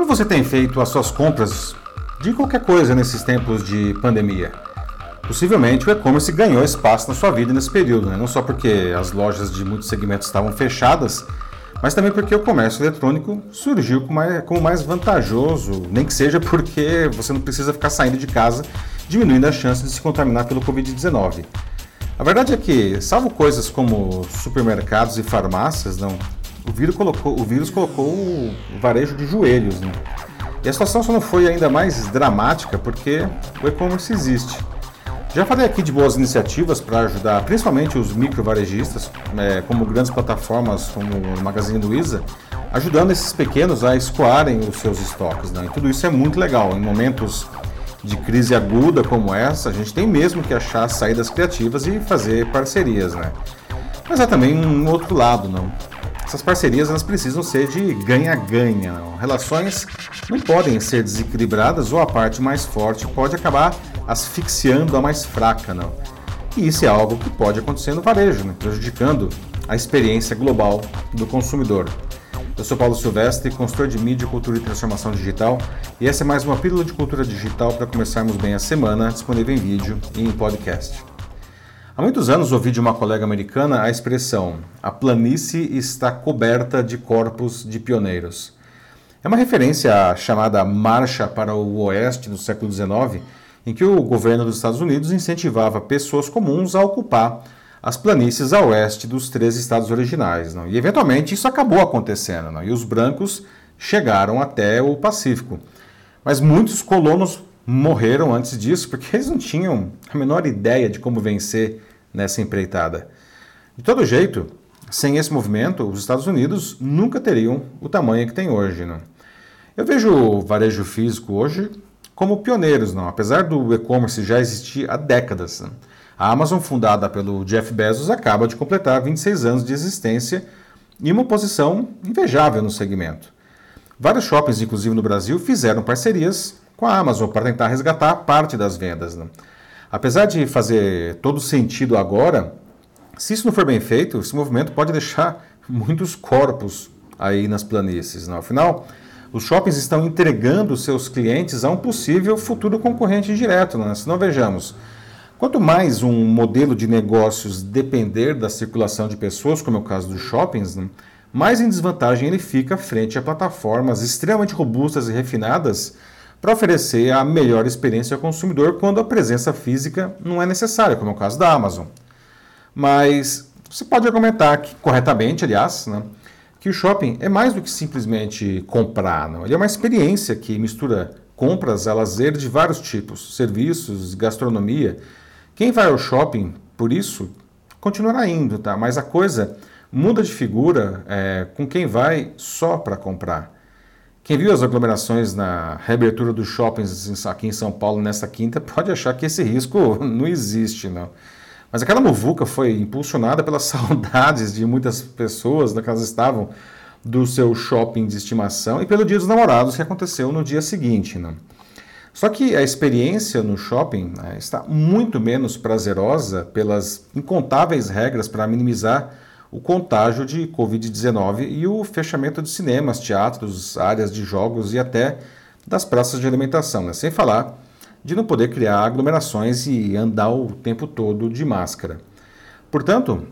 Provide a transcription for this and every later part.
Como você tem feito as suas compras de qualquer coisa nesses tempos de pandemia? Possivelmente o e-commerce ganhou espaço na sua vida nesse período, né? não só porque as lojas de muitos segmentos estavam fechadas, mas também porque o comércio eletrônico surgiu como mais, como mais vantajoso, nem que seja porque você não precisa ficar saindo de casa, diminuindo a chance de se contaminar pelo Covid-19. A verdade é que, salvo coisas como supermercados e farmácias, não, o vírus colocou o, vírus colocou varejo de joelhos. Né? E a situação só não foi ainda mais dramática porque o e-commerce existe. Já falei aqui de boas iniciativas para ajudar principalmente os micro varejistas, é, como grandes plataformas como o Magazine Luiza, ajudando esses pequenos a escoarem os seus estoques. Né? E tudo isso é muito legal. Em momentos de crise aguda como essa, a gente tem mesmo que achar saídas criativas e fazer parcerias. Né? Mas há também um outro lado, não? Essas parcerias elas precisam ser de ganha-ganha. Relações não podem ser desequilibradas ou a parte mais forte pode acabar asfixiando a mais fraca, não. E isso é algo que pode acontecer no varejo, né? prejudicando a experiência global do consumidor. Eu sou Paulo Silvestre, consultor de mídia, cultura e transformação digital, e essa é mais uma pílula de cultura digital para começarmos bem a semana, disponível em vídeo e em podcast. Há muitos anos ouvi de uma colega americana a expressão a planície está coberta de corpos de pioneiros. É uma referência à chamada Marcha para o Oeste do século XIX, em que o governo dos Estados Unidos incentivava pessoas comuns a ocupar as planícies a oeste dos três estados originais. Não? E eventualmente isso acabou acontecendo, não? e os brancos chegaram até o Pacífico. Mas muitos colonos morreram antes disso porque eles não tinham a menor ideia de como vencer nessa empreitada. De todo jeito, sem esse movimento, os Estados Unidos nunca teriam o tamanho que tem hoje. Não? Eu vejo o varejo físico hoje como pioneiros, não? apesar do e-commerce já existir há décadas. Não? A Amazon, fundada pelo Jeff Bezos, acaba de completar 26 anos de existência e uma posição invejável no segmento. Vários shoppings, inclusive no Brasil, fizeram parcerias com a Amazon para tentar resgatar parte das vendas. Não? Apesar de fazer todo sentido agora, se isso não for bem feito, esse movimento pode deixar muitos corpos aí nas planícies. Não? Afinal, os shoppings estão entregando seus clientes a um possível futuro concorrente direto. Né? Se não vejamos, quanto mais um modelo de negócios depender da circulação de pessoas, como é o caso dos shoppings, né? mais em desvantagem ele fica frente a plataformas extremamente robustas e refinadas para oferecer a melhor experiência ao consumidor quando a presença física não é necessária, como é o caso da Amazon. Mas você pode argumentar que, corretamente, aliás, né, que o shopping é mais do que simplesmente comprar. Não? Ele é uma experiência que mistura compras a lazer de vários tipos, serviços, gastronomia. Quem vai ao shopping, por isso, continuará indo, tá? mas a coisa muda de figura é, com quem vai só para comprar. Quem viu as aglomerações na reabertura dos shoppings aqui em São Paulo nesta quinta pode achar que esse risco não existe, não. Mas aquela muvuca foi impulsionada pelas saudades de muitas pessoas que elas estavam do seu shopping de estimação e pelo Dia dos Namorados que aconteceu no dia seguinte. Não. Só que a experiência no shopping né, está muito menos prazerosa pelas incontáveis regras para minimizar o contágio de Covid-19 e o fechamento de cinemas, teatros, áreas de jogos e até das praças de alimentação, né? sem falar de não poder criar aglomerações e andar o tempo todo de máscara. Portanto,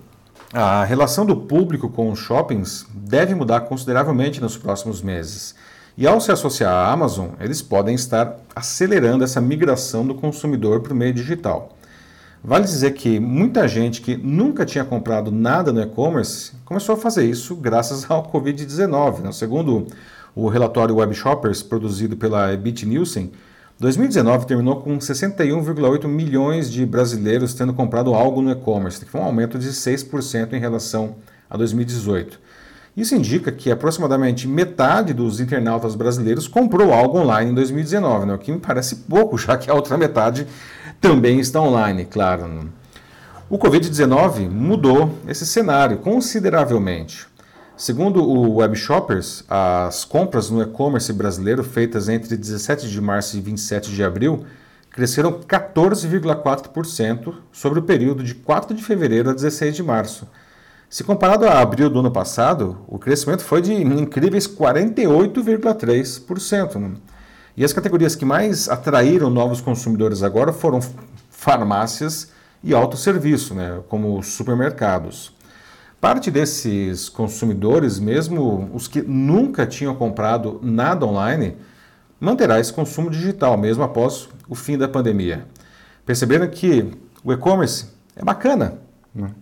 a relação do público com os shoppings deve mudar consideravelmente nos próximos meses. E ao se associar à Amazon, eles podem estar acelerando essa migração do consumidor para o meio digital. Vale dizer que muita gente que nunca tinha comprado nada no e-commerce começou a fazer isso graças ao Covid-19. Né? Segundo o relatório Web Shoppers produzido pela Ebit Nielsen, 2019 terminou com 61,8 milhões de brasileiros tendo comprado algo no e-commerce, que foi um aumento de 6% em relação a 2018. Isso indica que aproximadamente metade dos internautas brasileiros comprou algo online em 2019, né? o que me parece pouco, já que a outra metade também está online, claro. O Covid-19 mudou esse cenário consideravelmente. Segundo o Web Shoppers, as compras no e-commerce brasileiro feitas entre 17 de março e 27 de abril cresceram 14,4% sobre o período de 4 de fevereiro a 16 de março. Se comparado a abril do ano passado, o crescimento foi de incríveis 48,3%. E as categorias que mais atraíram novos consumidores agora foram farmácias e autosserviço, né, como supermercados. Parte desses consumidores, mesmo os que nunca tinham comprado nada online, manterá esse consumo digital mesmo após o fim da pandemia. Perceberam que o e-commerce é bacana. Né?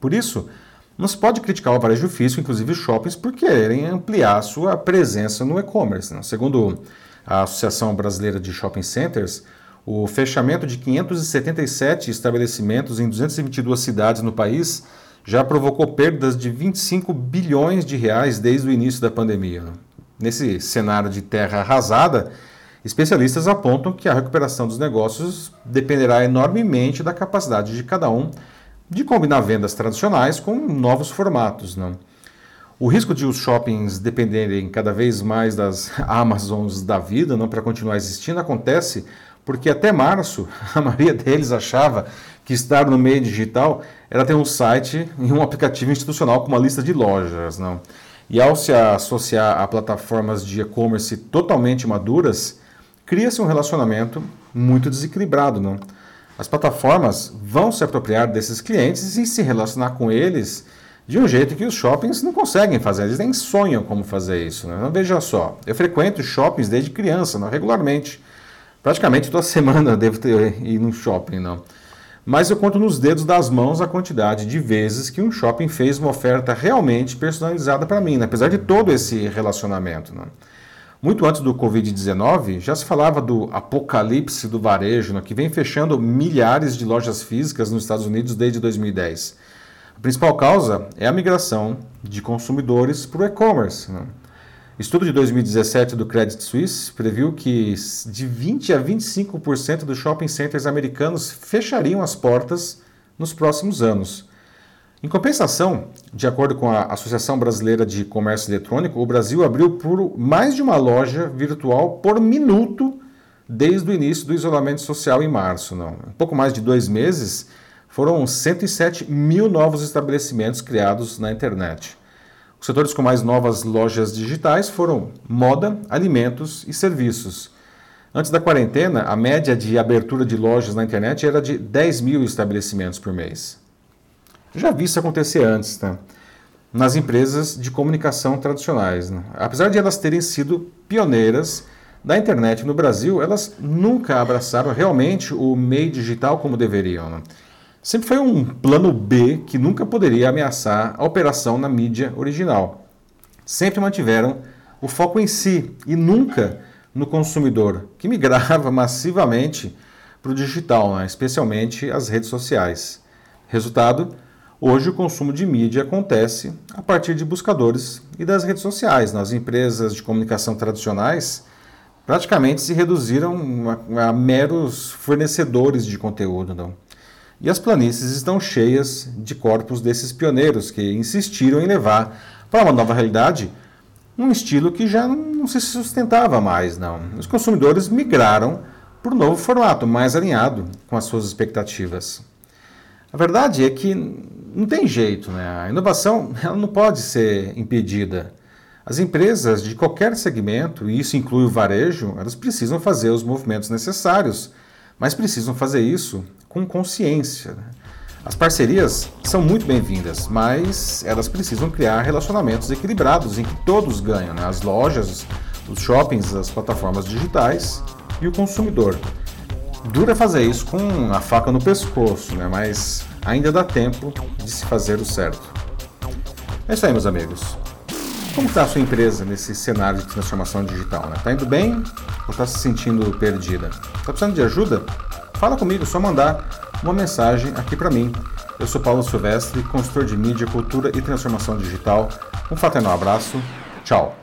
Por isso, não se pode criticar o varejo físico, inclusive shoppings, por querem ampliar sua presença no e-commerce. Né? Segundo a Associação Brasileira de Shopping Centers, o fechamento de 577 estabelecimentos em 222 cidades no país já provocou perdas de 25 bilhões de reais desde o início da pandemia. Nesse cenário de terra arrasada, especialistas apontam que a recuperação dos negócios dependerá enormemente da capacidade de cada um de combinar vendas tradicionais com novos formatos. Não? O risco de os shoppings dependerem cada vez mais das Amazons da vida para continuar existindo acontece porque até março a maioria deles achava que estar no meio digital era ter um site e um aplicativo institucional com uma lista de lojas. Não? E ao se associar a plataformas de e-commerce totalmente maduras, cria-se um relacionamento muito desequilibrado. Não? As plataformas vão se apropriar desses clientes e se relacionar com eles de um jeito que os shoppings não conseguem fazer, eles nem sonham como fazer isso. Né? Então, veja só, eu frequento shoppings desde criança, não, regularmente. Praticamente toda semana eu devo ter ido no shopping. Não? mas eu conto nos dedos das mãos a quantidade de vezes que um shopping fez uma oferta realmente personalizada para mim, né? apesar de todo esse relacionamento. Né? Muito antes do Covid-19, já se falava do apocalipse do varejo, né? que vem fechando milhares de lojas físicas nos Estados Unidos desde 2010. A principal causa é a migração de consumidores para o e-commerce. Né? Estudo de 2017 do Credit Suisse previu que de 20 a 25% dos shopping centers americanos fechariam as portas nos próximos anos. Em compensação, de acordo com a Associação Brasileira de Comércio Eletrônico, o Brasil abriu por mais de uma loja virtual por minuto desde o início do isolamento social em março. Não. Em pouco mais de dois meses, foram 107 mil novos estabelecimentos criados na internet. Os setores com mais novas lojas digitais foram moda, alimentos e serviços. Antes da quarentena, a média de abertura de lojas na internet era de 10 mil estabelecimentos por mês. Já vi isso acontecer antes, tá? nas empresas de comunicação tradicionais. Né? Apesar de elas terem sido pioneiras da internet no Brasil, elas nunca abraçaram realmente o meio digital como deveriam. Né? Sempre foi um plano B que nunca poderia ameaçar a operação na mídia original. Sempre mantiveram o foco em si e nunca no consumidor, que migrava massivamente para o digital, né? especialmente as redes sociais. Resultado: hoje o consumo de mídia acontece a partir de buscadores e das redes sociais. Nas empresas de comunicação tradicionais, praticamente se reduziram a, a meros fornecedores de conteúdo. Não? E as planícies estão cheias de corpos desses pioneiros que insistiram em levar para uma nova realidade um estilo que já não se sustentava mais, não. Os consumidores migraram para um novo formato, mais alinhado com as suas expectativas. A verdade é que não tem jeito, né? A inovação ela não pode ser impedida. As empresas de qualquer segmento, e isso inclui o varejo, elas precisam fazer os movimentos necessários, mas precisam fazer isso com consciência. Né? As parcerias são muito bem-vindas, mas elas precisam criar relacionamentos equilibrados em que todos ganham: né? as lojas, os shoppings, as plataformas digitais e o consumidor. Dura fazer isso com a faca no pescoço, né? mas ainda dá tempo de se fazer o certo. É isso aí, meus amigos. Como está a sua empresa nesse cenário de transformação digital? Está né? Tá indo bem ou está se sentindo perdida? Está precisando de ajuda? Fala comigo, só mandar uma mensagem aqui para mim. Eu sou Paulo Silvestre, consultor de mídia, cultura e transformação digital. Um fraternal abraço. Tchau.